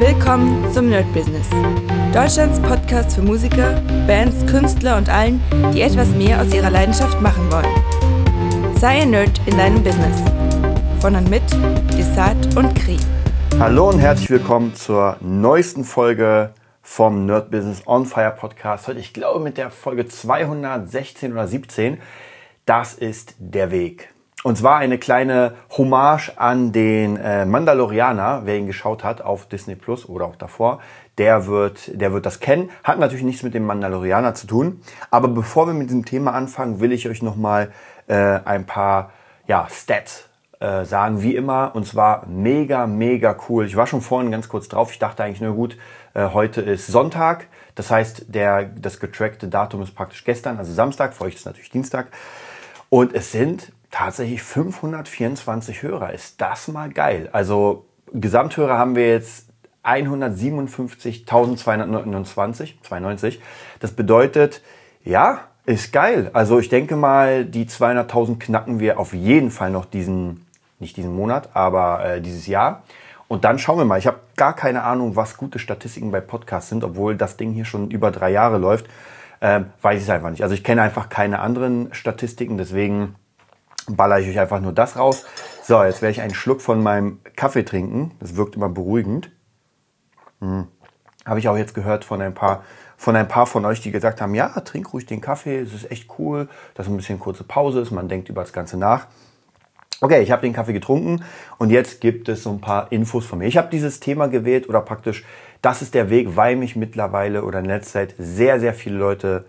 Willkommen zum Nerd Business. Deutschlands Podcast für Musiker, Bands, Künstler und allen, die etwas mehr aus ihrer Leidenschaft machen wollen. Sei ein Nerd in deinem Business. Von und mit Desart und Kri. Hallo und herzlich willkommen zur neuesten Folge vom Nerd Business on Fire Podcast. Heute, ich glaube, mit der Folge 216 oder 17. Das ist der Weg. Und zwar eine kleine Hommage an den äh, Mandalorianer, wer ihn geschaut hat auf Disney Plus oder auch davor, der wird, der wird das kennen. Hat natürlich nichts mit dem Mandalorianer zu tun. Aber bevor wir mit diesem Thema anfangen, will ich euch nochmal äh, ein paar ja, Stats äh, sagen, wie immer. Und zwar mega, mega cool. Ich war schon vorhin ganz kurz drauf. Ich dachte eigentlich nur gut, äh, heute ist Sonntag. Das heißt, der, das getrackte Datum ist praktisch gestern, also Samstag. Für euch ist natürlich Dienstag. Und es sind tatsächlich 524 Hörer. Ist das mal geil? Also Gesamthörer haben wir jetzt 157.229, 92. Das bedeutet, ja, ist geil. Also ich denke mal, die 200.000 knacken wir auf jeden Fall noch diesen, nicht diesen Monat, aber äh, dieses Jahr. Und dann schauen wir mal. Ich habe gar keine Ahnung, was gute Statistiken bei Podcasts sind, obwohl das Ding hier schon über drei Jahre läuft. Ähm, weiß ich es einfach nicht. Also ich kenne einfach keine anderen Statistiken, deswegen baller ich euch einfach nur das raus. So, jetzt werde ich einen Schluck von meinem Kaffee trinken. Das wirkt immer beruhigend. Hm. Habe ich auch jetzt gehört von ein paar von ein paar von euch, die gesagt haben, ja, trink ruhig den Kaffee, es ist echt cool, dass ein bisschen kurze Pause ist, man denkt über das Ganze nach. Okay, ich habe den Kaffee getrunken und jetzt gibt es so ein paar Infos von mir. Ich habe dieses Thema gewählt oder praktisch, das ist der Weg, weil mich mittlerweile oder in letzter Zeit sehr, sehr viele Leute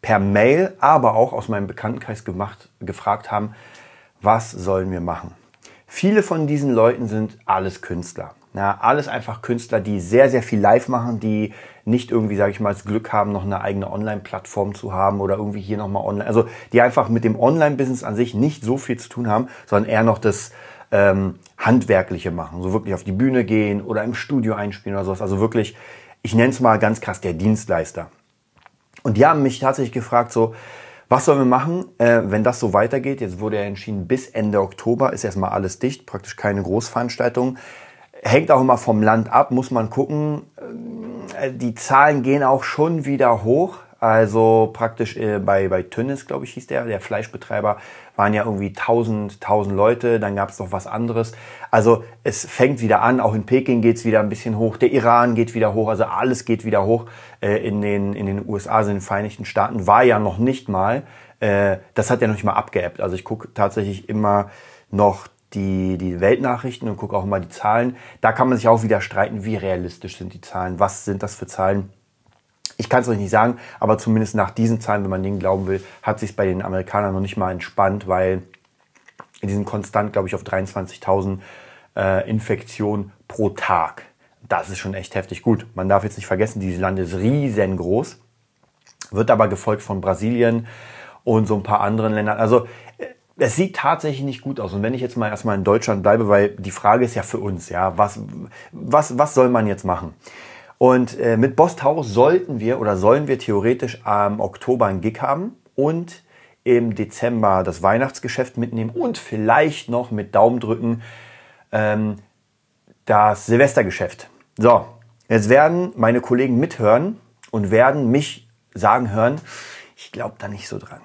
per Mail, aber auch aus meinem Bekanntenkreis gemacht, gefragt haben, was sollen wir machen? Viele von diesen Leuten sind alles Künstler. Ja, alles einfach Künstler, die sehr, sehr viel live machen, die nicht irgendwie, sage ich mal, das Glück haben, noch eine eigene Online-Plattform zu haben oder irgendwie hier nochmal online. Also die einfach mit dem Online-Business an sich nicht so viel zu tun haben, sondern eher noch das ähm, Handwerkliche machen. So wirklich auf die Bühne gehen oder im Studio einspielen oder sowas. Also wirklich, ich nenne es mal ganz krass der Dienstleister. Und die haben mich tatsächlich gefragt, so, was sollen wir machen, äh, wenn das so weitergeht? Jetzt wurde ja entschieden, bis Ende Oktober ist erstmal alles dicht, praktisch keine Großveranstaltungen. Hängt auch immer vom Land ab, muss man gucken. Äh, die Zahlen gehen auch schon wieder hoch. Also praktisch äh, bei, bei Tönnis, glaube ich, hieß der, der Fleischbetreiber, waren ja irgendwie 1000, 1000 Leute, dann gab es noch was anderes. Also es fängt wieder an, auch in Peking geht's wieder ein bisschen hoch, der Iran geht wieder hoch, also alles geht wieder hoch. Äh, in, den, in den USA, also in den Vereinigten Staaten, war ja noch nicht mal, äh, das hat ja noch nicht mal abgeappt. Also ich gucke tatsächlich immer noch die, die Weltnachrichten und gucke auch immer die Zahlen. Da kann man sich auch wieder streiten, wie realistisch sind die Zahlen, was sind das für Zahlen. Ich kann es euch nicht sagen, aber zumindest nach diesen Zahlen, wenn man denen glauben will, hat sich bei den Amerikanern noch nicht mal entspannt, weil die sind konstant, glaube ich, auf 23.000 äh, Infektionen pro Tag. Das ist schon echt heftig. Gut, man darf jetzt nicht vergessen, dieses Land ist riesengroß, wird aber gefolgt von Brasilien und so ein paar anderen Ländern. Also äh, es sieht tatsächlich nicht gut aus. Und wenn ich jetzt mal erstmal in Deutschland bleibe, weil die Frage ist ja für uns, ja, was, was, was soll man jetzt machen? Und äh, mit Boss Taurus sollten wir oder sollen wir theoretisch am Oktober einen Gig haben und im Dezember das Weihnachtsgeschäft mitnehmen und vielleicht noch mit Daumen drücken ähm, das Silvestergeschäft. So, jetzt werden meine Kollegen mithören und werden mich sagen hören, ich glaube da nicht so dran.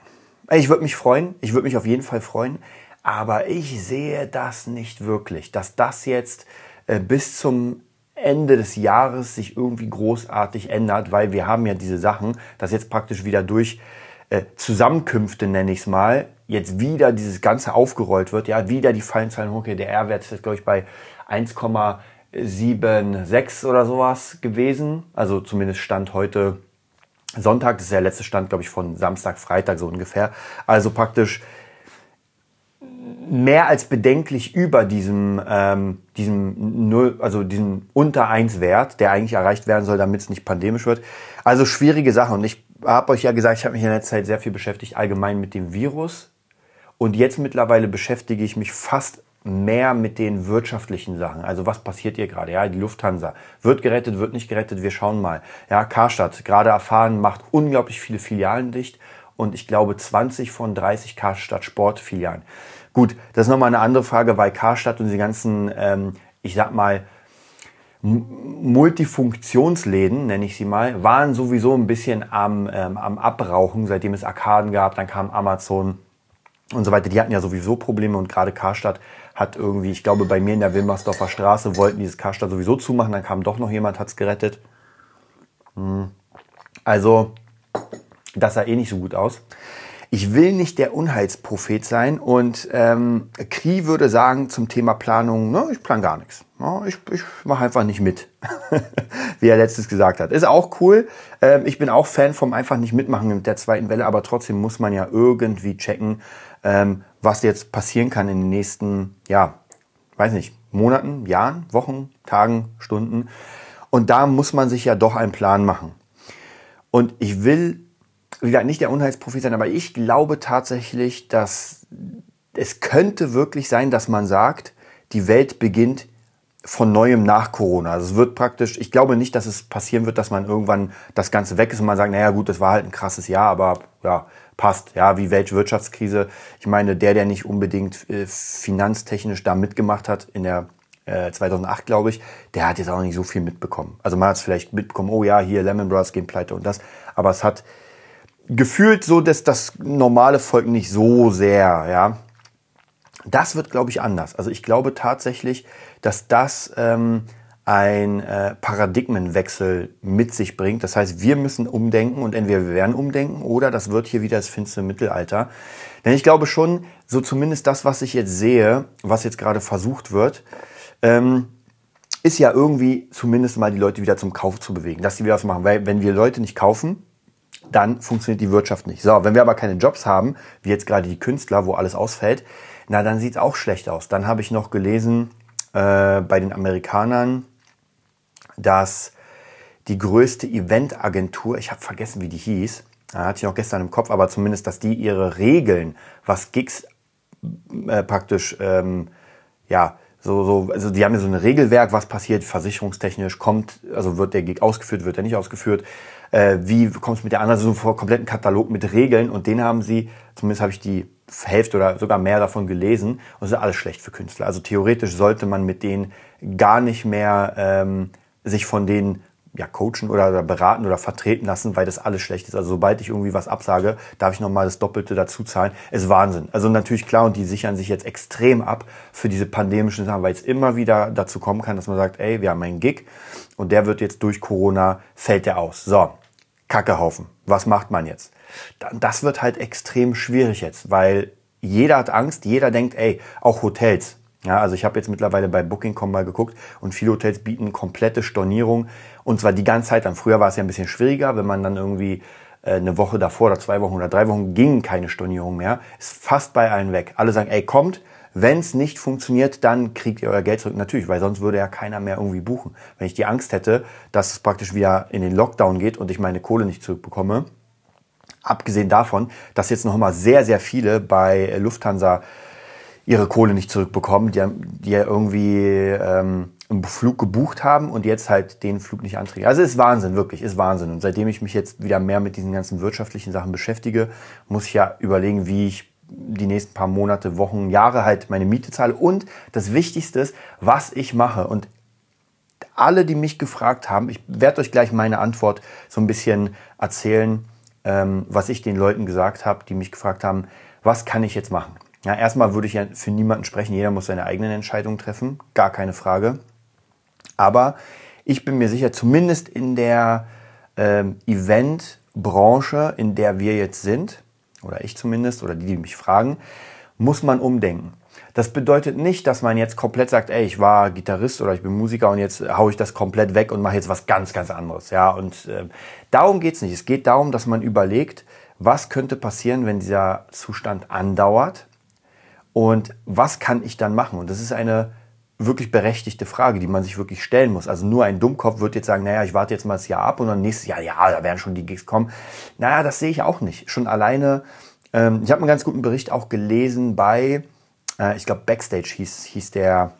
Ich würde mich freuen, ich würde mich auf jeden Fall freuen, aber ich sehe das nicht wirklich, dass das jetzt äh, bis zum Ende des Jahres sich irgendwie großartig ändert, weil wir haben ja diese Sachen, dass jetzt praktisch wieder durch äh, Zusammenkünfte, nenne ich es mal, jetzt wieder dieses Ganze aufgerollt wird, ja, wieder die Fallenzahlen hochgehen. Der R-Wert ist jetzt, glaube ich, bei 1,76 oder sowas gewesen. Also zumindest Stand heute Sonntag, das ist der letzte Stand, glaube ich, von Samstag, Freitag so ungefähr. Also praktisch mehr als bedenklich über diesem, ähm, diesem Null, also diesem unter 1 Wert, der eigentlich erreicht werden soll, damit es nicht pandemisch wird. Also schwierige Sache. Und ich habe euch ja gesagt, ich habe mich in der Zeit sehr viel beschäftigt, allgemein mit dem Virus. Und jetzt mittlerweile beschäftige ich mich fast mehr mit den wirtschaftlichen Sachen. Also was passiert hier gerade? Ja, die Lufthansa wird gerettet, wird nicht gerettet. Wir schauen mal. Ja, Karstadt gerade erfahren, macht unglaublich viele Filialen dicht und ich glaube 20 von 30 Karstadt Sportfilialen. Gut, das ist nochmal eine andere Frage, weil Karstadt und die ganzen, ähm, ich sag mal, Multifunktionsläden, nenne ich sie mal, waren sowieso ein bisschen am, ähm, am Abrauchen, seitdem es Arkaden gab, dann kam Amazon und so weiter. Die hatten ja sowieso Probleme und gerade Karstadt hat irgendwie, ich glaube bei mir in der Wilmersdorfer Straße wollten dieses Karstadt sowieso zumachen, dann kam doch noch jemand, hat's gerettet. Hm. Also, das sah eh nicht so gut aus. Ich will nicht der Unheilsprophet sein und ähm, Kri würde sagen zum Thema Planung, ne, ich plan gar nichts. Ja, ich ich mache einfach nicht mit, wie er letztes gesagt hat. Ist auch cool. Ähm, ich bin auch Fan vom einfach nicht mitmachen mit der zweiten Welle, aber trotzdem muss man ja irgendwie checken, ähm, was jetzt passieren kann in den nächsten, ja, weiß nicht, Monaten, Jahren, Wochen, Tagen, Stunden. Und da muss man sich ja doch einen Plan machen. Und ich will wie gesagt, nicht der Unheilsprophet sein, aber ich glaube tatsächlich, dass es könnte wirklich sein, dass man sagt, die Welt beginnt von neuem nach Corona. Also es wird praktisch, ich glaube nicht, dass es passieren wird, dass man irgendwann das Ganze weg ist und man sagt, naja gut, das war halt ein krasses Jahr, aber ja, passt. Ja, wie Weltwirtschaftskrise. Ich meine, der, der nicht unbedingt äh, finanztechnisch da mitgemacht hat in der äh, 2008, glaube ich, der hat jetzt auch nicht so viel mitbekommen. Also man hat es vielleicht mitbekommen, oh ja, hier Lemon Brothers gehen pleite und das, aber es hat gefühlt so, dass das normale Volk nicht so sehr, ja. Das wird, glaube ich, anders. Also ich glaube tatsächlich, dass das ähm, ein äh, Paradigmenwechsel mit sich bringt. Das heißt, wir müssen umdenken und entweder wir werden umdenken oder das wird hier wieder das finstere Mittelalter. Denn ich glaube schon, so zumindest das, was ich jetzt sehe, was jetzt gerade versucht wird, ähm, ist ja irgendwie zumindest mal die Leute wieder zum Kauf zu bewegen, dass sie wieder was machen. Weil wenn wir Leute nicht kaufen, dann funktioniert die Wirtschaft nicht. So, wenn wir aber keine Jobs haben, wie jetzt gerade die Künstler, wo alles ausfällt, na, dann sieht's auch schlecht aus. Dann habe ich noch gelesen äh, bei den Amerikanern, dass die größte Eventagentur, ich habe vergessen, wie die hieß, hatte ich auch gestern im Kopf, aber zumindest, dass die ihre Regeln, was Gigs äh, praktisch, ähm, ja, so, so, also die haben ja so ein Regelwerk, was passiert versicherungstechnisch, kommt, also wird der Gig ausgeführt, wird er nicht ausgeführt, äh, wie kommst du mit der anderen, so einen kompletten Katalog mit Regeln und den haben sie, zumindest habe ich die Hälfte oder sogar mehr davon gelesen und das ist alles schlecht für Künstler. Also theoretisch sollte man mit denen gar nicht mehr ähm, sich von denen ja, coachen oder, beraten oder vertreten lassen, weil das alles schlecht ist. Also sobald ich irgendwie was absage, darf ich nochmal das Doppelte dazu zahlen. Ist Wahnsinn. Also natürlich klar, und die sichern sich jetzt extrem ab für diese pandemischen Sachen, weil es immer wieder dazu kommen kann, dass man sagt, ey, wir haben einen Gig und der wird jetzt durch Corona, fällt der aus. So, Kackehaufen. Was macht man jetzt? Das wird halt extrem schwierig jetzt, weil jeder hat Angst, jeder denkt, ey, auch Hotels. Ja, also ich habe jetzt mittlerweile bei Booking.com mal geguckt und viele Hotels bieten komplette Stornierung und zwar die ganze Zeit. Dann früher war es ja ein bisschen schwieriger, wenn man dann irgendwie äh, eine Woche davor oder zwei Wochen oder drei Wochen ging keine Stornierung mehr. Ist fast bei allen weg. Alle sagen, ey, kommt, wenn es nicht funktioniert, dann kriegt ihr euer Geld zurück. Natürlich, weil sonst würde ja keiner mehr irgendwie buchen. Wenn ich die Angst hätte, dass es praktisch wieder in den Lockdown geht und ich meine Kohle nicht zurückbekomme, abgesehen davon, dass jetzt noch mal sehr, sehr viele bei Lufthansa ihre Kohle nicht zurückbekommen, die, die ja irgendwie ähm, einen Flug gebucht haben und jetzt halt den Flug nicht anträgen. Also ist Wahnsinn, wirklich, ist Wahnsinn. Und seitdem ich mich jetzt wieder mehr mit diesen ganzen wirtschaftlichen Sachen beschäftige, muss ich ja überlegen, wie ich die nächsten paar Monate, Wochen, Jahre halt meine Miete zahle. Und das Wichtigste ist, was ich mache. Und alle, die mich gefragt haben, ich werde euch gleich meine Antwort so ein bisschen erzählen, ähm, was ich den Leuten gesagt habe, die mich gefragt haben, was kann ich jetzt machen? Ja, erstmal würde ich ja für niemanden sprechen. Jeder muss seine eigenen Entscheidungen treffen. Gar keine Frage. Aber ich bin mir sicher, zumindest in der ähm, Eventbranche, in der wir jetzt sind, oder ich zumindest, oder die, die mich fragen, muss man umdenken. Das bedeutet nicht, dass man jetzt komplett sagt, ey, ich war Gitarrist oder ich bin Musiker und jetzt haue ich das komplett weg und mache jetzt was ganz, ganz anderes. Ja, und äh, darum geht's nicht. Es geht darum, dass man überlegt, was könnte passieren, wenn dieser Zustand andauert und was kann ich dann machen? Und das ist eine wirklich berechtigte Frage, die man sich wirklich stellen muss. Also nur ein Dummkopf wird jetzt sagen, naja, ich warte jetzt mal das Jahr ab und dann nächstes Jahr, ja, da werden schon die Gigs kommen. Naja, das sehe ich auch nicht. Schon alleine, ähm, ich habe einen ganz guten Bericht auch gelesen bei, äh, ich glaube, Backstage hieß, hieß der,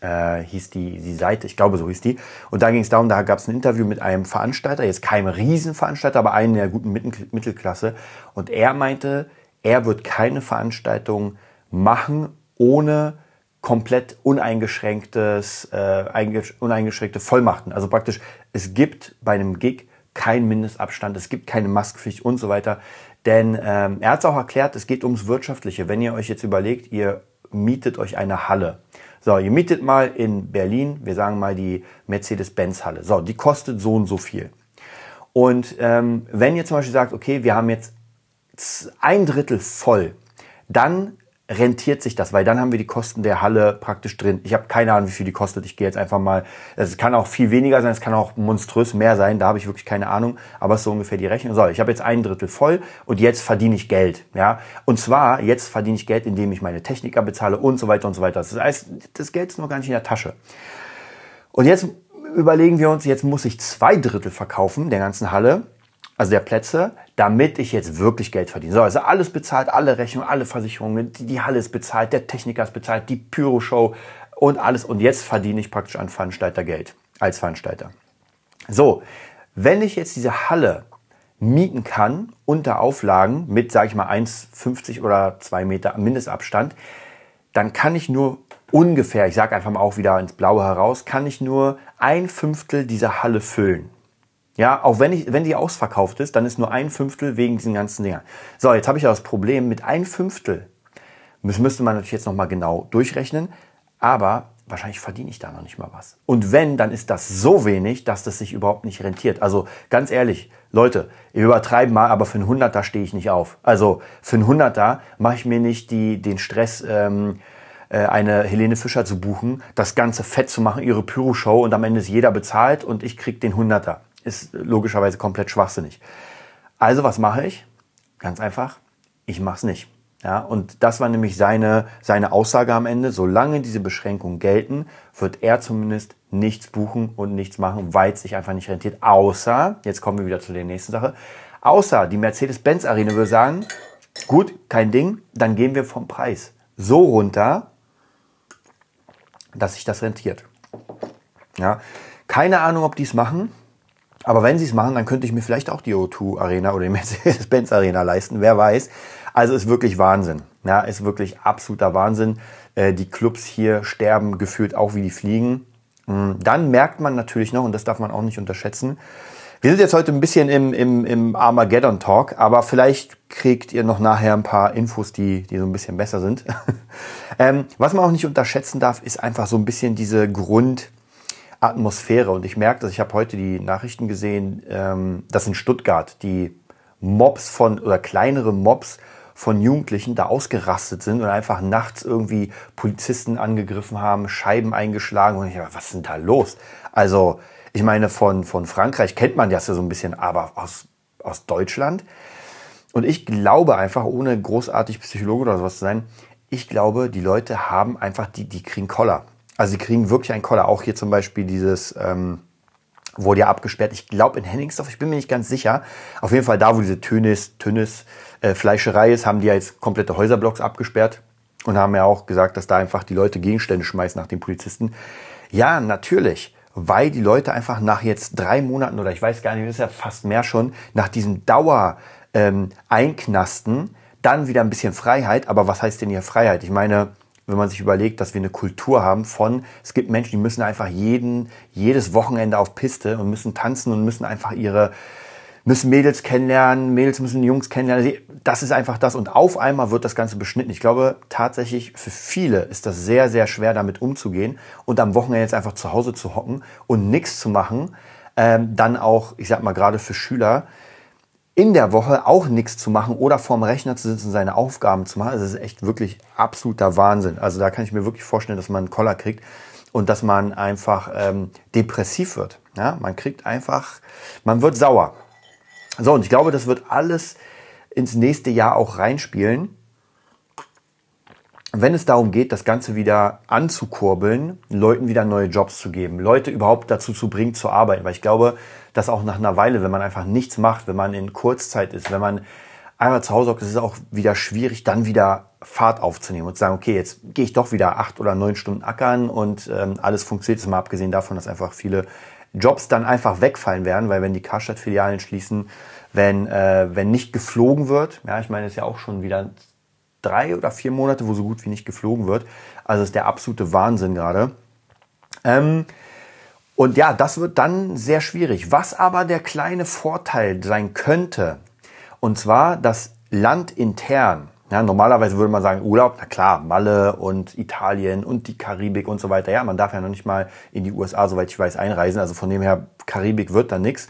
äh, hieß die, die Seite, ich glaube, so hieß die. Und da ging es darum, da gab es ein Interview mit einem Veranstalter, jetzt keinem Riesenveranstalter, aber einen der guten Mittelklasse. Und er meinte, er wird keine Veranstaltung machen, ohne komplett uneingeschränktes, äh, uneingeschränkte Vollmachten. Also praktisch, es gibt bei einem Gig keinen Mindestabstand, es gibt keine Maskenpflicht und so weiter. Denn ähm, er hat es auch erklärt, es geht ums Wirtschaftliche. Wenn ihr euch jetzt überlegt, ihr mietet euch eine Halle. So, ihr mietet mal in Berlin, wir sagen mal die Mercedes-Benz-Halle. So, die kostet so und so viel. Und ähm, wenn ihr zum Beispiel sagt, okay, wir haben jetzt ein Drittel voll, dann rentiert sich das, weil dann haben wir die Kosten der Halle praktisch drin. Ich habe keine Ahnung, wie viel die kostet. Ich gehe jetzt einfach mal, es kann auch viel weniger sein, es kann auch monströs mehr sein, da habe ich wirklich keine Ahnung, aber es ist so ungefähr die Rechnung. So, ich habe jetzt ein Drittel voll und jetzt verdiene ich Geld. Ja? Und zwar, jetzt verdiene ich Geld, indem ich meine Techniker bezahle und so weiter und so weiter. Das heißt, das Geld ist noch gar nicht in der Tasche. Und jetzt überlegen wir uns, jetzt muss ich zwei Drittel verkaufen der ganzen Halle also der Plätze, damit ich jetzt wirklich Geld verdiene. So, also alles bezahlt, alle Rechnungen, alle Versicherungen, die, die Halle ist bezahlt, der Techniker ist bezahlt, die Pyro-Show und alles. Und jetzt verdiene ich praktisch an Veranstalter Geld, als Veranstalter. So, wenn ich jetzt diese Halle mieten kann unter Auflagen mit, sage ich mal, 1,50 oder 2 Meter Mindestabstand, dann kann ich nur ungefähr, ich sage einfach mal auch wieder ins Blaue heraus, kann ich nur ein Fünftel dieser Halle füllen. Ja, auch wenn, ich, wenn die ausverkauft ist, dann ist nur ein Fünftel wegen diesen ganzen Dingern. So, jetzt habe ich ja das Problem mit ein Fünftel. Das müsste man natürlich jetzt nochmal genau durchrechnen, aber wahrscheinlich verdiene ich da noch nicht mal was. Und wenn, dann ist das so wenig, dass das sich überhaupt nicht rentiert. Also ganz ehrlich, Leute, ihr übertreiben mal, aber für einen Hunderter stehe ich nicht auf. Also für einen Hunderter mache ich mir nicht die, den Stress, ähm, äh, eine Helene Fischer zu buchen, das ganze fett zu machen, ihre Pyro-Show und am Ende ist jeder bezahlt und ich krieg den Hunderter ist logischerweise komplett schwachsinnig. Also was mache ich? Ganz einfach, ich mache es nicht. Ja, und das war nämlich seine, seine Aussage am Ende. Solange diese Beschränkungen gelten, wird er zumindest nichts buchen und nichts machen, weil es sich einfach nicht rentiert. Außer, jetzt kommen wir wieder zu der nächsten Sache, außer die Mercedes-Benz Arena würde sagen, gut, kein Ding, dann gehen wir vom Preis so runter, dass sich das rentiert. Ja, keine Ahnung, ob die es machen. Aber wenn sie es machen, dann könnte ich mir vielleicht auch die O2 Arena oder die Mercedes-Benz Arena leisten, wer weiß. Also ist wirklich Wahnsinn. Ja, ist wirklich absoluter Wahnsinn. Äh, die Clubs hier sterben gefühlt auch wie die Fliegen. Mm, dann merkt man natürlich noch, und das darf man auch nicht unterschätzen, wir sind jetzt heute ein bisschen im, im, im Armageddon-Talk, aber vielleicht kriegt ihr noch nachher ein paar Infos, die, die so ein bisschen besser sind. ähm, was man auch nicht unterschätzen darf, ist einfach so ein bisschen diese Grund, Atmosphäre. Und ich merke, dass ich habe heute die Nachrichten gesehen, ähm, dass in Stuttgart die Mobs von oder kleinere Mobs von Jugendlichen da ausgerastet sind und einfach nachts irgendwie Polizisten angegriffen haben, Scheiben eingeschlagen. Und ich dachte, was ist denn da los? Also, ich meine, von, von Frankreich kennt man das ja so ein bisschen, aber aus, aus Deutschland. Und ich glaube einfach, ohne großartig Psychologe oder sowas zu sein, ich glaube, die Leute haben einfach, die, die kriegen Koller. Also sie kriegen wirklich einen Koller. Auch hier zum Beispiel dieses ähm, wurde ja abgesperrt. Ich glaube in Henningsdorf, ich bin mir nicht ganz sicher. Auf jeden Fall da, wo diese Tönis, Tönnis äh, Fleischerei ist, haben die ja jetzt komplette Häuserblocks abgesperrt und haben ja auch gesagt, dass da einfach die Leute Gegenstände schmeißen nach den Polizisten. Ja, natürlich. Weil die Leute einfach nach jetzt drei Monaten oder ich weiß gar nicht, das ist ja fast mehr schon, nach diesem Dauer ähm, einknasten, dann wieder ein bisschen Freiheit. Aber was heißt denn hier Freiheit? Ich meine, wenn man sich überlegt, dass wir eine Kultur haben von, es gibt Menschen, die müssen einfach jeden, jedes Wochenende auf Piste und müssen tanzen und müssen einfach ihre, müssen Mädels kennenlernen, Mädels müssen Jungs kennenlernen. Das ist einfach das. Und auf einmal wird das Ganze beschnitten. Ich glaube tatsächlich, für viele ist das sehr, sehr schwer, damit umzugehen und am Wochenende jetzt einfach zu Hause zu hocken und nichts zu machen. Ähm, dann auch, ich sag mal, gerade für Schüler, in der Woche auch nichts zu machen oder vorm Rechner zu sitzen, seine Aufgaben zu machen. Das ist echt wirklich absoluter Wahnsinn. Also da kann ich mir wirklich vorstellen, dass man einen Koller kriegt und dass man einfach ähm, depressiv wird. Ja, man kriegt einfach, man wird sauer. So, und ich glaube, das wird alles ins nächste Jahr auch reinspielen wenn es darum geht, das Ganze wieder anzukurbeln, Leuten wieder neue Jobs zu geben, Leute überhaupt dazu zu bringen, zu arbeiten. Weil ich glaube, dass auch nach einer Weile, wenn man einfach nichts macht, wenn man in Kurzzeit ist, wenn man einmal zu Hause hockt, ist es auch wieder schwierig, dann wieder Fahrt aufzunehmen und zu sagen, okay, jetzt gehe ich doch wieder acht oder neun Stunden ackern und ähm, alles funktioniert. Mal abgesehen davon, dass einfach viele Jobs dann einfach wegfallen werden, weil wenn die Karstadt-Filialen schließen, wenn, äh, wenn nicht geflogen wird, ja, ich meine, es ist ja auch schon wieder drei oder vier Monate, wo so gut wie nicht geflogen wird. Also ist der absolute Wahnsinn gerade. Ähm, und ja, das wird dann sehr schwierig. Was aber der kleine Vorteil sein könnte, und zwar das Land intern. Ja, normalerweise würde man sagen, Urlaub, na klar, Malle und Italien und die Karibik und so weiter. Ja, man darf ja noch nicht mal in die USA, soweit ich weiß, einreisen. Also von dem her, Karibik wird da nichts.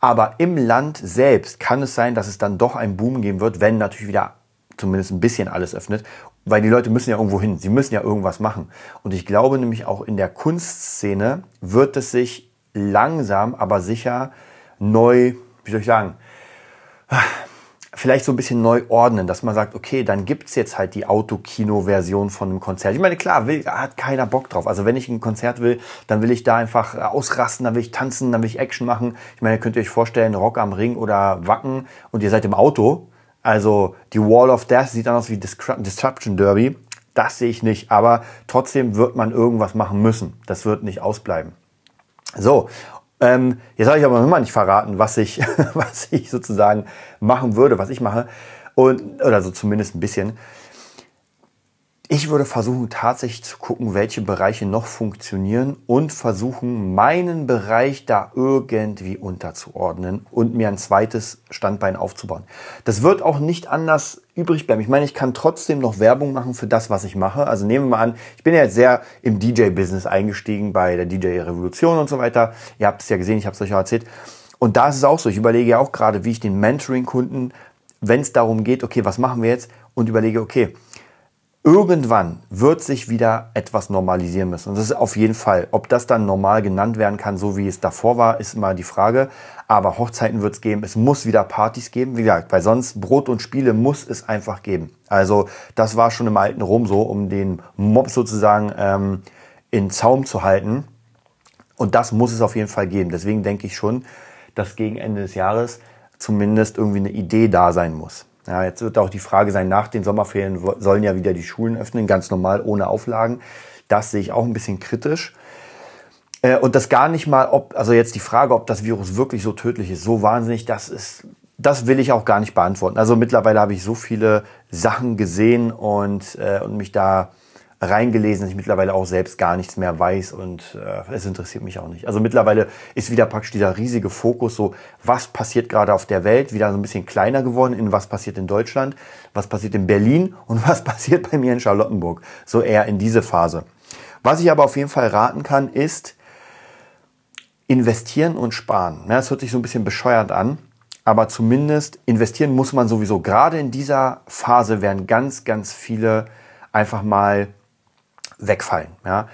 Aber im Land selbst kann es sein, dass es dann doch einen Boom geben wird, wenn natürlich wieder zumindest ein bisschen alles öffnet. Weil die Leute müssen ja irgendwo hin. Sie müssen ja irgendwas machen. Und ich glaube nämlich auch in der Kunstszene wird es sich langsam, aber sicher neu, wie soll ich sagen, vielleicht so ein bisschen neu ordnen, dass man sagt, okay, dann gibt's jetzt halt die Autokino-Version von einem Konzert. Ich meine, klar, will, hat keiner Bock drauf. Also wenn ich ein Konzert will, dann will ich da einfach ausrasten, dann will ich tanzen, dann will ich Action machen. Ich meine, könnt ihr euch vorstellen, Rock am Ring oder Wacken und ihr seid im Auto. Also die Wall of Death sieht dann aus wie Disruption Derby. Das sehe ich nicht, aber trotzdem wird man irgendwas machen müssen. Das wird nicht ausbleiben. So, ähm, jetzt habe ich aber noch immer nicht verraten, was ich, was ich sozusagen machen würde, was ich mache. Und, oder so zumindest ein bisschen. Ich würde versuchen, tatsächlich zu gucken, welche Bereiche noch funktionieren und versuchen, meinen Bereich da irgendwie unterzuordnen und mir ein zweites Standbein aufzubauen. Das wird auch nicht anders übrig bleiben. Ich meine, ich kann trotzdem noch Werbung machen für das, was ich mache. Also nehmen wir mal an, ich bin ja jetzt sehr im DJ-Business eingestiegen bei der DJ-Revolution und so weiter. Ihr habt es ja gesehen, ich habe es euch ja erzählt. Und da ist es auch so. Ich überlege ja auch gerade, wie ich den Mentoring-Kunden, wenn es darum geht, okay, was machen wir jetzt? Und überlege, okay, Irgendwann wird sich wieder etwas normalisieren müssen. Und das ist auf jeden Fall. Ob das dann normal genannt werden kann, so wie es davor war, ist immer die Frage. Aber Hochzeiten wird es geben. Es muss wieder Partys geben. Wie gesagt, weil sonst Brot und Spiele muss es einfach geben. Also das war schon im alten Rom so, um den Mob sozusagen ähm, in Zaum zu halten. Und das muss es auf jeden Fall geben. Deswegen denke ich schon, dass gegen Ende des Jahres zumindest irgendwie eine Idee da sein muss. Ja, jetzt wird auch die Frage sein, nach den Sommerferien sollen ja wieder die Schulen öffnen, ganz normal, ohne Auflagen. Das sehe ich auch ein bisschen kritisch. Äh, und das gar nicht mal, ob, also jetzt die Frage, ob das Virus wirklich so tödlich ist, so wahnsinnig, das ist, das will ich auch gar nicht beantworten. Also mittlerweile habe ich so viele Sachen gesehen und, äh, und mich da reingelesen, dass ich mittlerweile auch selbst gar nichts mehr weiß und äh, es interessiert mich auch nicht. Also mittlerweile ist wieder praktisch dieser riesige Fokus so, was passiert gerade auf der Welt, wieder so ein bisschen kleiner geworden, in was passiert in Deutschland, was passiert in Berlin und was passiert bei mir in Charlottenburg. So eher in diese Phase. Was ich aber auf jeden Fall raten kann, ist investieren und sparen. Ja, das hört sich so ein bisschen bescheuert an, aber zumindest investieren muss man sowieso. Gerade in dieser Phase werden ganz, ganz viele einfach mal wegfallen. Ja?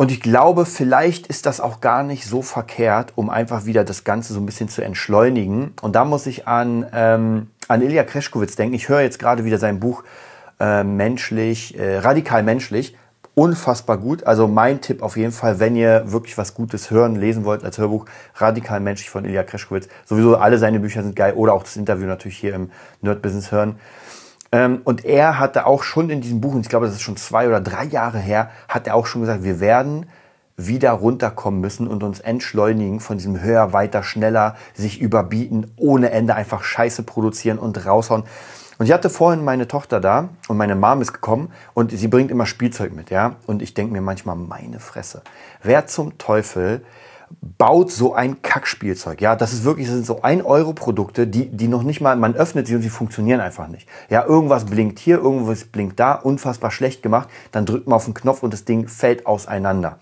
Und ich glaube, vielleicht ist das auch gar nicht so verkehrt, um einfach wieder das Ganze so ein bisschen zu entschleunigen. Und da muss ich an, ähm, an Ilya Kreschkowitz denken. Ich höre jetzt gerade wieder sein Buch äh, Menschlich, äh, radikal menschlich. Unfassbar gut. Also mein Tipp auf jeden Fall, wenn ihr wirklich was Gutes hören, lesen wollt als Hörbuch, Radikal menschlich von Ilya Kreschkowitz. Sowieso alle seine Bücher sind geil. Oder auch das Interview natürlich hier im Nerd Business hören. Ähm, und er hatte auch schon in diesem Buch, und ich glaube, das ist schon zwei oder drei Jahre her, hat er auch schon gesagt, wir werden wieder runterkommen müssen und uns entschleunigen von diesem höher, weiter, schneller, sich überbieten, ohne Ende einfach Scheiße produzieren und raushauen. Und ich hatte vorhin meine Tochter da und meine Mom ist gekommen und sie bringt immer Spielzeug mit, ja. Und ich denke mir manchmal, meine Fresse, wer zum Teufel baut so ein Kackspielzeug. Ja, das ist wirklich, das sind so 1 Euro Produkte, die, die noch nicht mal, man öffnet sie und sie funktionieren einfach nicht. Ja, irgendwas blinkt hier, irgendwas blinkt da, unfassbar schlecht gemacht. Dann drückt man auf den Knopf und das Ding fällt auseinander.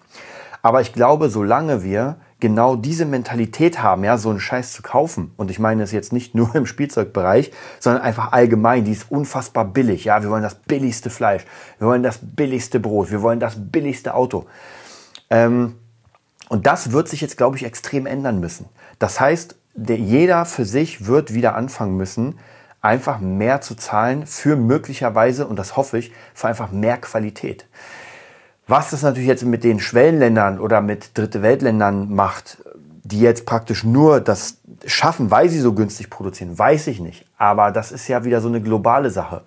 Aber ich glaube, solange wir genau diese Mentalität haben, ja, so einen Scheiß zu kaufen. Und ich meine es jetzt nicht nur im Spielzeugbereich, sondern einfach allgemein. Die ist unfassbar billig. Ja, wir wollen das billigste Fleisch. Wir wollen das billigste Brot. Wir wollen das billigste Auto. Ähm, und das wird sich jetzt, glaube ich, extrem ändern müssen. Das heißt, der, jeder für sich wird wieder anfangen müssen, einfach mehr zu zahlen für möglicherweise, und das hoffe ich, für einfach mehr Qualität. Was das natürlich jetzt mit den Schwellenländern oder mit Dritte Weltländern macht, die jetzt praktisch nur das schaffen, weil sie so günstig produzieren, weiß ich nicht. Aber das ist ja wieder so eine globale Sache.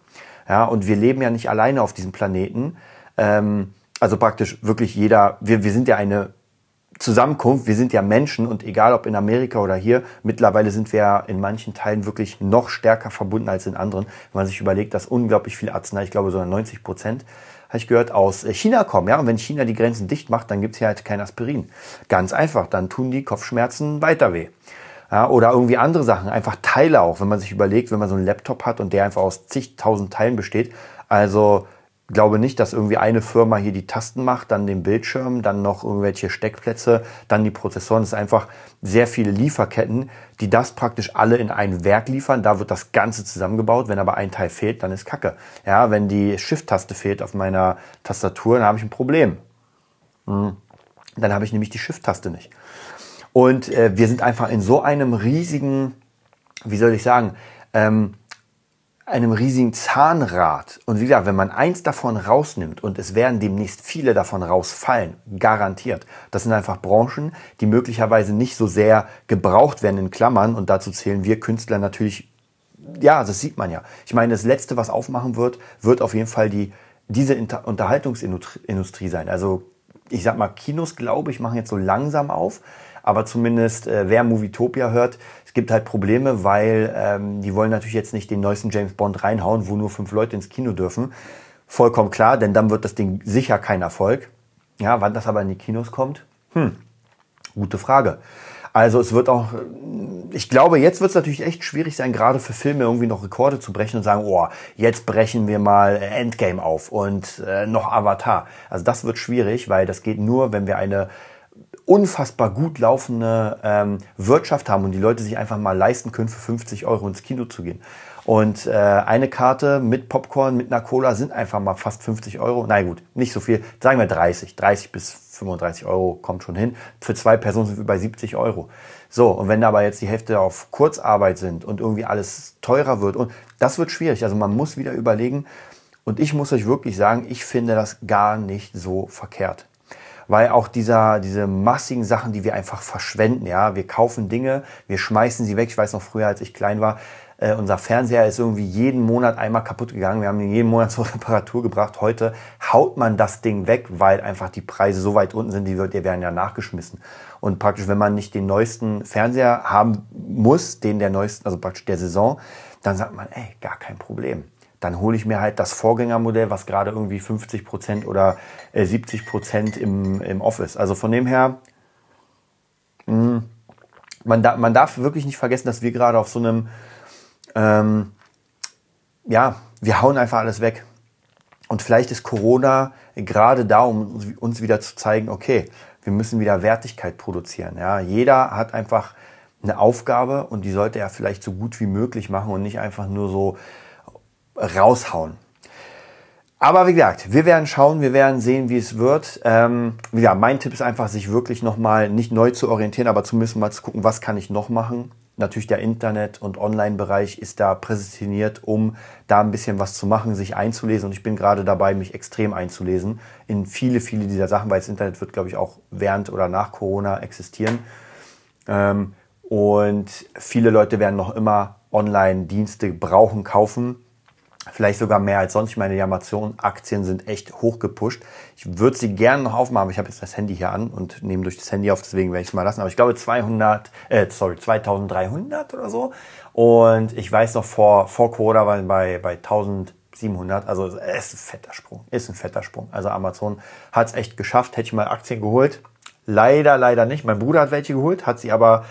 Ja, und wir leben ja nicht alleine auf diesem Planeten. Ähm, also praktisch wirklich jeder, wir, wir sind ja eine Zusammenkunft. Wir sind ja Menschen und egal ob in Amerika oder hier, mittlerweile sind wir ja in manchen Teilen wirklich noch stärker verbunden als in anderen. Wenn man sich überlegt, dass unglaublich viel Arznei, ich glaube so 90 Prozent, habe ich gehört, aus China kommen. Ja, und wenn China die Grenzen dicht macht, dann gibt's hier halt kein Aspirin. Ganz einfach, dann tun die Kopfschmerzen weiter weh. Ja, oder irgendwie andere Sachen, einfach Teile auch, wenn man sich überlegt, wenn man so einen Laptop hat und der einfach aus zigtausend Teilen besteht. Also glaube nicht, dass irgendwie eine Firma hier die Tasten macht, dann den Bildschirm, dann noch irgendwelche Steckplätze, dann die Prozessoren. Es ist einfach sehr viele Lieferketten, die das praktisch alle in ein Werk liefern. Da wird das Ganze zusammengebaut. Wenn aber ein Teil fehlt, dann ist Kacke. Ja, wenn die Shift-Taste fehlt auf meiner Tastatur, dann habe ich ein Problem. Hm. Dann habe ich nämlich die Shift-Taste nicht. Und äh, wir sind einfach in so einem riesigen, wie soll ich sagen, ähm, einem riesigen Zahnrad. Und wie gesagt, wenn man eins davon rausnimmt und es werden demnächst viele davon rausfallen, garantiert. Das sind einfach Branchen, die möglicherweise nicht so sehr gebraucht werden in Klammern. Und dazu zählen wir Künstler natürlich. Ja, das sieht man ja. Ich meine, das letzte, was aufmachen wird, wird auf jeden Fall die, diese Inter Unterhaltungsindustrie sein. Also, ich sag mal, Kinos, glaube ich, machen jetzt so langsam auf. Aber zumindest, äh, wer Movietopia hört, es gibt halt Probleme, weil ähm, die wollen natürlich jetzt nicht den neuesten James Bond reinhauen, wo nur fünf Leute ins Kino dürfen. Vollkommen klar, denn dann wird das Ding sicher kein Erfolg. Ja, wann das aber in die Kinos kommt? Hm, gute Frage. Also es wird auch, ich glaube, jetzt wird es natürlich echt schwierig sein, gerade für Filme irgendwie noch Rekorde zu brechen und sagen, oh, jetzt brechen wir mal Endgame auf und äh, noch Avatar. Also das wird schwierig, weil das geht nur, wenn wir eine unfassbar gut laufende ähm, Wirtschaft haben und die Leute sich einfach mal leisten können, für 50 Euro ins Kino zu gehen. Und äh, eine Karte mit Popcorn, mit einer Cola sind einfach mal fast 50 Euro. Na gut, nicht so viel. Sagen wir 30. 30 bis 35 Euro kommt schon hin. Für zwei Personen sind wir bei 70 Euro. So, und wenn aber jetzt die Hälfte auf Kurzarbeit sind und irgendwie alles teurer wird, und das wird schwierig. Also man muss wieder überlegen. Und ich muss euch wirklich sagen, ich finde das gar nicht so verkehrt weil auch dieser, diese massigen Sachen, die wir einfach verschwenden, ja, wir kaufen Dinge, wir schmeißen sie weg. Ich weiß noch früher, als ich klein war, äh, unser Fernseher ist irgendwie jeden Monat einmal kaputt gegangen. Wir haben ihn jeden Monat zur Reparatur gebracht. Heute haut man das Ding weg, weil einfach die Preise so weit unten sind, die, die werden ja nachgeschmissen. Und praktisch, wenn man nicht den neuesten Fernseher haben muss, den der neuesten, also praktisch der Saison, dann sagt man, ey, gar kein Problem dann hole ich mir halt das Vorgängermodell, was gerade irgendwie 50 Prozent oder 70 äh, Prozent im, im Off ist. Also von dem her, mh, hm, man, da, man darf wirklich nicht vergessen, dass wir gerade auf so einem, ähm, ja, wir hauen einfach alles weg. Und vielleicht ist Corona gerade da, um uns wieder zu zeigen, okay, wir müssen wieder Wertigkeit produzieren. Ja, jeder hat einfach eine Aufgabe und die sollte er vielleicht so gut wie möglich machen und nicht einfach nur so raushauen. Aber wie gesagt, wir werden schauen, wir werden sehen, wie es wird. Ähm, ja, mein Tipp ist einfach, sich wirklich nochmal nicht neu zu orientieren, aber zumindest mal zu gucken, was kann ich noch machen. Natürlich der Internet- und Online-Bereich ist da präsentiert, um da ein bisschen was zu machen, sich einzulesen. Und ich bin gerade dabei, mich extrem einzulesen in viele, viele dieser Sachen, weil das Internet wird, glaube ich, auch während oder nach Corona existieren. Ähm, und viele Leute werden noch immer Online-Dienste brauchen, kaufen Vielleicht sogar mehr als sonst. Ich meine, die Amazon-Aktien sind echt hochgepusht. Ich würde sie gerne noch aufmachen, aber ich habe jetzt das Handy hier an und nehme durch das Handy auf, deswegen werde ich es mal lassen. Aber ich glaube 200, äh, sorry, 2300 oder so. Und ich weiß noch, vor, vor Corona waren bei, bei 1700. Also es ist ein fetter Sprung. Ist ein fetter Sprung. Also Amazon hat es echt geschafft. Hätte ich mal Aktien geholt. Leider, leider nicht. Mein Bruder hat welche geholt, hat sie aber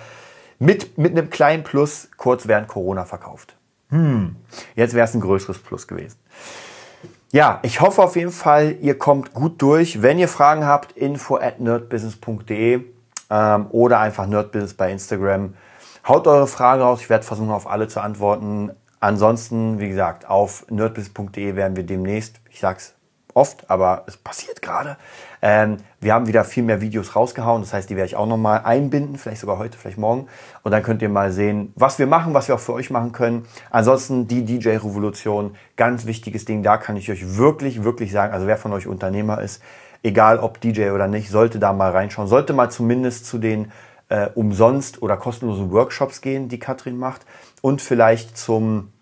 mit, mit einem kleinen Plus kurz während Corona verkauft. Hm, jetzt wäre es ein größeres Plus gewesen. Ja, ich hoffe auf jeden Fall, ihr kommt gut durch. Wenn ihr Fragen habt, info at nerdbusiness.de ähm, oder einfach nerdbusiness bei Instagram. Haut eure Frage raus. Ich werde versuchen, auf alle zu antworten. Ansonsten, wie gesagt, auf nerdbusiness.de werden wir demnächst, ich sag's oft, aber es passiert gerade. Ähm, wir haben wieder viel mehr Videos rausgehauen, das heißt, die werde ich auch nochmal einbinden, vielleicht sogar heute, vielleicht morgen. Und dann könnt ihr mal sehen, was wir machen, was wir auch für euch machen können. Ansonsten die DJ-Revolution, ganz wichtiges Ding, da kann ich euch wirklich, wirklich sagen, also wer von euch Unternehmer ist, egal ob DJ oder nicht, sollte da mal reinschauen, sollte mal zumindest zu den äh, umsonst oder kostenlosen Workshops gehen, die Katrin macht und vielleicht zum,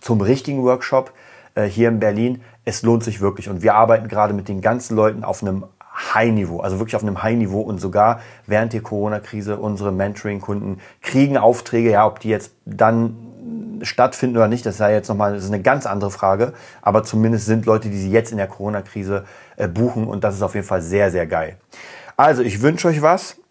zum richtigen Workshop äh, hier in Berlin es lohnt sich wirklich. Und wir arbeiten gerade mit den ganzen Leuten auf einem High-Niveau, also wirklich auf einem High-Niveau und sogar während der Corona-Krise unsere Mentoring-Kunden kriegen Aufträge, ja, ob die jetzt dann stattfinden oder nicht, das sei jetzt nochmal, das ist eine ganz andere Frage, aber zumindest sind Leute, die sie jetzt in der Corona-Krise äh, buchen und das ist auf jeden Fall sehr, sehr geil. Also, ich wünsche euch was.